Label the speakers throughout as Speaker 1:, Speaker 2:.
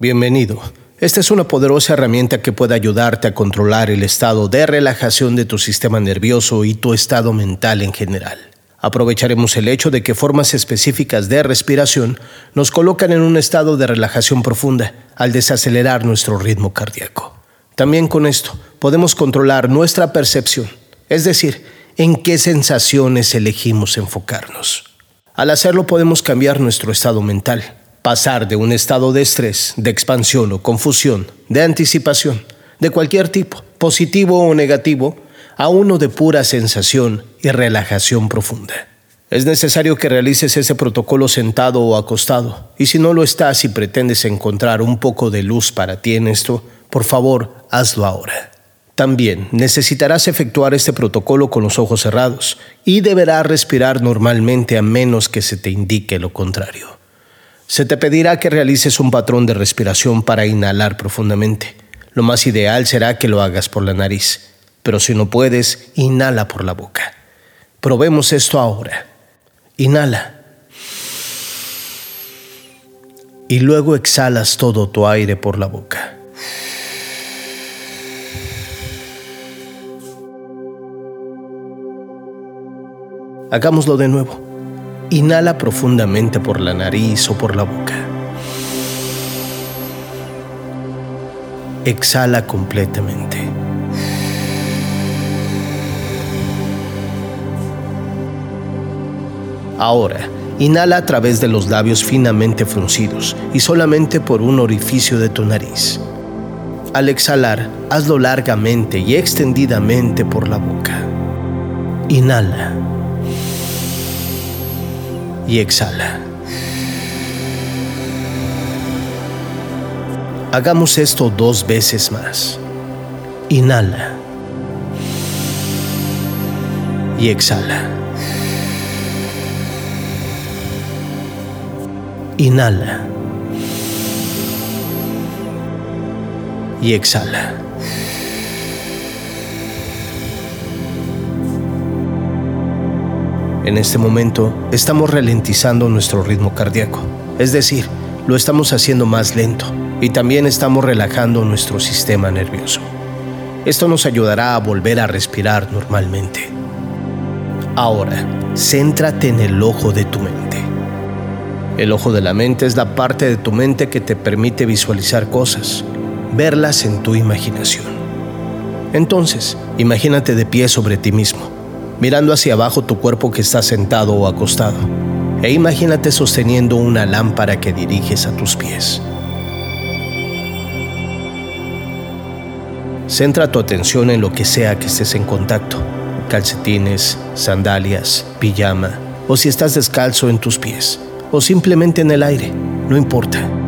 Speaker 1: Bienvenido. Esta es una poderosa herramienta que puede ayudarte a controlar el estado de relajación de tu sistema nervioso y tu estado mental en general. Aprovecharemos el hecho de que formas específicas de respiración nos colocan en un estado de relajación profunda al desacelerar nuestro ritmo cardíaco. También con esto podemos controlar nuestra percepción, es decir, en qué sensaciones elegimos enfocarnos. Al hacerlo podemos cambiar nuestro estado mental pasar de un estado de estrés, de expansión o confusión, de anticipación, de cualquier tipo, positivo o negativo, a uno de pura sensación y relajación profunda. Es necesario que realices ese protocolo sentado o acostado, y si no lo estás y pretendes encontrar un poco de luz para ti en esto, por favor, hazlo ahora. También necesitarás efectuar este protocolo con los ojos cerrados y deberás respirar normalmente a menos que se te indique lo contrario. Se te pedirá que realices un patrón de respiración para inhalar profundamente. Lo más ideal será que lo hagas por la nariz, pero si no puedes, inhala por la boca. Probemos esto ahora. Inhala. Y luego exhalas todo tu aire por la boca. Hagámoslo de nuevo. Inhala profundamente por la nariz o por la boca. Exhala completamente. Ahora, inhala a través de los labios finamente fruncidos y solamente por un orificio de tu nariz. Al exhalar, hazlo largamente y extendidamente por la boca. Inhala y exhala. Hagamos esto dos veces más. Inhala y exhala. Inhala y exhala. En este momento estamos ralentizando nuestro ritmo cardíaco, es decir, lo estamos haciendo más lento y también estamos relajando nuestro sistema nervioso. Esto nos ayudará a volver a respirar normalmente. Ahora, céntrate en el ojo de tu mente. El ojo de la mente es la parte de tu mente que te permite visualizar cosas, verlas en tu imaginación. Entonces, imagínate de pie sobre ti mismo mirando hacia abajo tu cuerpo que está sentado o acostado, e imagínate sosteniendo una lámpara que diriges a tus pies. Centra tu atención en lo que sea que estés en contacto, calcetines, sandalias, pijama, o si estás descalzo en tus pies, o simplemente en el aire, no importa.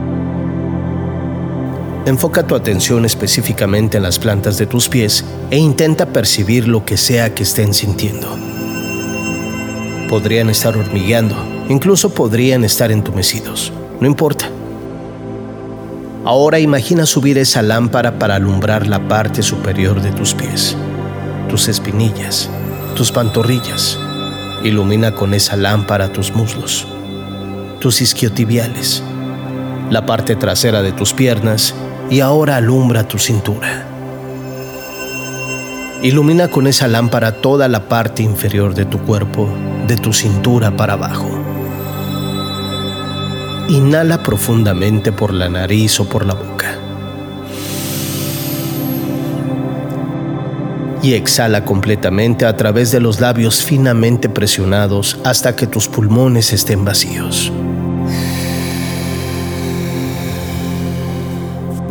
Speaker 1: Enfoca tu atención específicamente en las plantas de tus pies e intenta percibir lo que sea que estén sintiendo. Podrían estar hormigueando, incluso podrían estar entumecidos, no importa. Ahora imagina subir esa lámpara para alumbrar la parte superior de tus pies, tus espinillas, tus pantorrillas. Ilumina con esa lámpara tus muslos, tus isquiotibiales, la parte trasera de tus piernas y ahora alumbra tu cintura. Ilumina con esa lámpara toda la parte inferior de tu cuerpo, de tu cintura para abajo. Inhala profundamente por la nariz o por la boca. Y exhala completamente a través de los labios finamente presionados hasta que tus pulmones estén vacíos.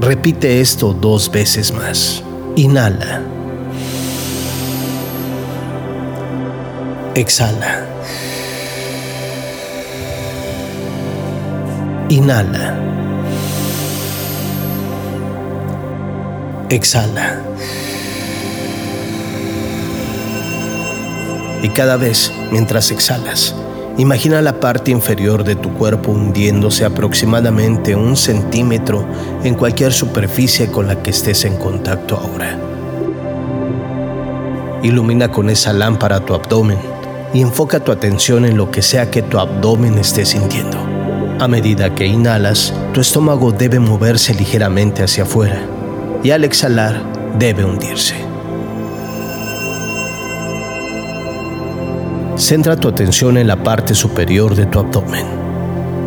Speaker 1: Repite esto dos veces más. Inhala. Exhala. Inhala. Exhala. Y cada vez, mientras exhalas, Imagina la parte inferior de tu cuerpo hundiéndose aproximadamente un centímetro en cualquier superficie con la que estés en contacto ahora. Ilumina con esa lámpara tu abdomen y enfoca tu atención en lo que sea que tu abdomen esté sintiendo. A medida que inhalas, tu estómago debe moverse ligeramente hacia afuera y al exhalar debe hundirse. Centra tu atención en la parte superior de tu abdomen,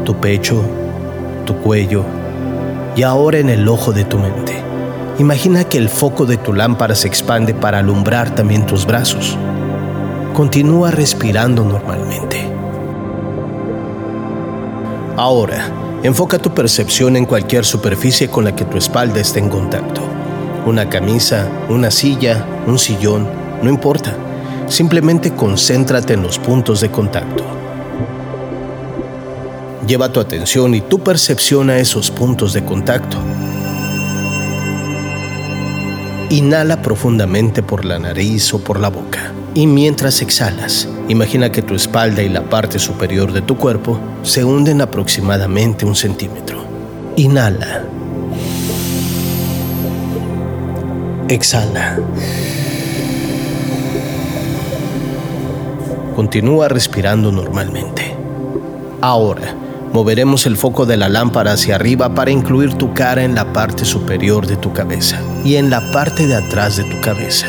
Speaker 1: tu pecho, tu cuello y ahora en el ojo de tu mente. Imagina que el foco de tu lámpara se expande para alumbrar también tus brazos. Continúa respirando normalmente. Ahora, enfoca tu percepción en cualquier superficie con la que tu espalda esté en contacto. Una camisa, una silla, un sillón, no importa. Simplemente concéntrate en los puntos de contacto. Lleva tu atención y tu percepción a esos puntos de contacto. Inhala profundamente por la nariz o por la boca. Y mientras exhalas, imagina que tu espalda y la parte superior de tu cuerpo se hunden aproximadamente un centímetro. Inhala. Exhala. Continúa respirando normalmente. Ahora, moveremos el foco de la lámpara hacia arriba para incluir tu cara en la parte superior de tu cabeza y en la parte de atrás de tu cabeza.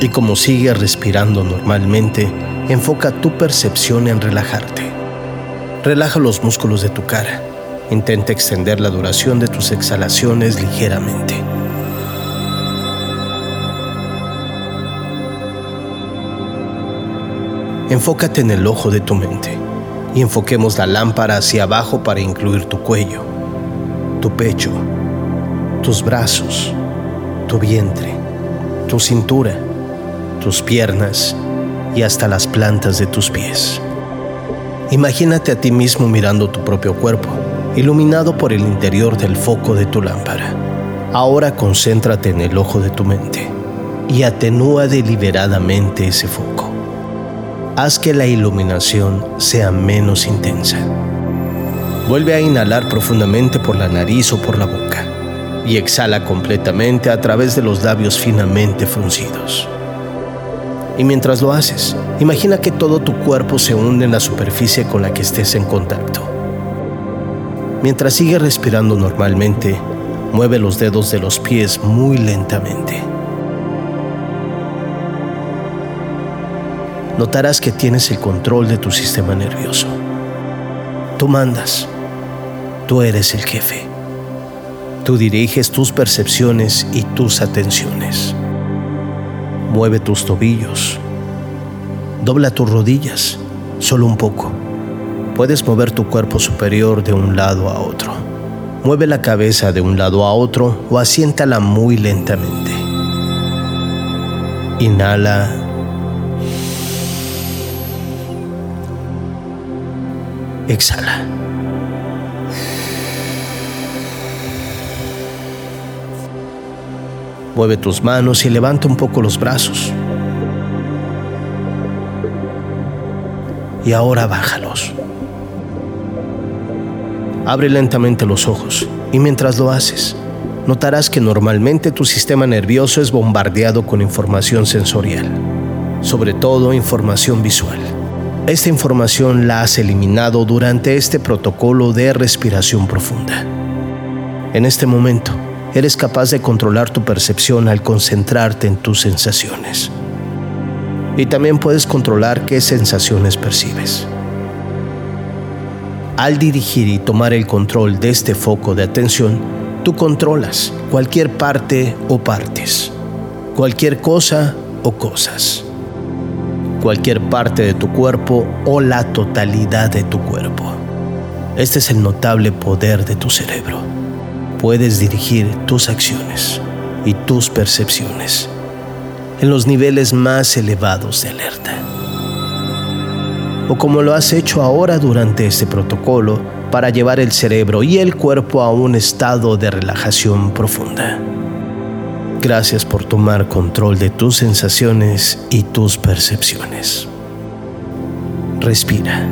Speaker 1: Y como sigues respirando normalmente, enfoca tu percepción en relajarte. Relaja los músculos de tu cara. Intenta extender la duración de tus exhalaciones ligeramente. Enfócate en el ojo de tu mente y enfoquemos la lámpara hacia abajo para incluir tu cuello, tu pecho, tus brazos, tu vientre, tu cintura tus piernas y hasta las plantas de tus pies. Imagínate a ti mismo mirando tu propio cuerpo, iluminado por el interior del foco de tu lámpara. Ahora concéntrate en el ojo de tu mente y atenúa deliberadamente ese foco. Haz que la iluminación sea menos intensa. Vuelve a inhalar profundamente por la nariz o por la boca y exhala completamente a través de los labios finamente fruncidos. Y mientras lo haces, imagina que todo tu cuerpo se hunde en la superficie con la que estés en contacto. Mientras sigues respirando normalmente, mueve los dedos de los pies muy lentamente. Notarás que tienes el control de tu sistema nervioso. Tú mandas. Tú eres el jefe. Tú diriges tus percepciones y tus atenciones. Mueve tus tobillos. Dobla tus rodillas, solo un poco. Puedes mover tu cuerpo superior de un lado a otro. Mueve la cabeza de un lado a otro o asiéntala muy lentamente. Inhala. Exhala. Mueve tus manos y levanta un poco los brazos. Y ahora bájalos. Abre lentamente los ojos y mientras lo haces, notarás que normalmente tu sistema nervioso es bombardeado con información sensorial, sobre todo información visual. Esta información la has eliminado durante este protocolo de respiración profunda. En este momento, eres capaz de controlar tu percepción al concentrarte en tus sensaciones. Y también puedes controlar qué sensaciones percibes. Al dirigir y tomar el control de este foco de atención, tú controlas cualquier parte o partes, cualquier cosa o cosas, cualquier parte de tu cuerpo o la totalidad de tu cuerpo. Este es el notable poder de tu cerebro puedes dirigir tus acciones y tus percepciones en los niveles más elevados de alerta. O como lo has hecho ahora durante este protocolo para llevar el cerebro y el cuerpo a un estado de relajación profunda. Gracias por tomar control de tus sensaciones y tus percepciones. Respira.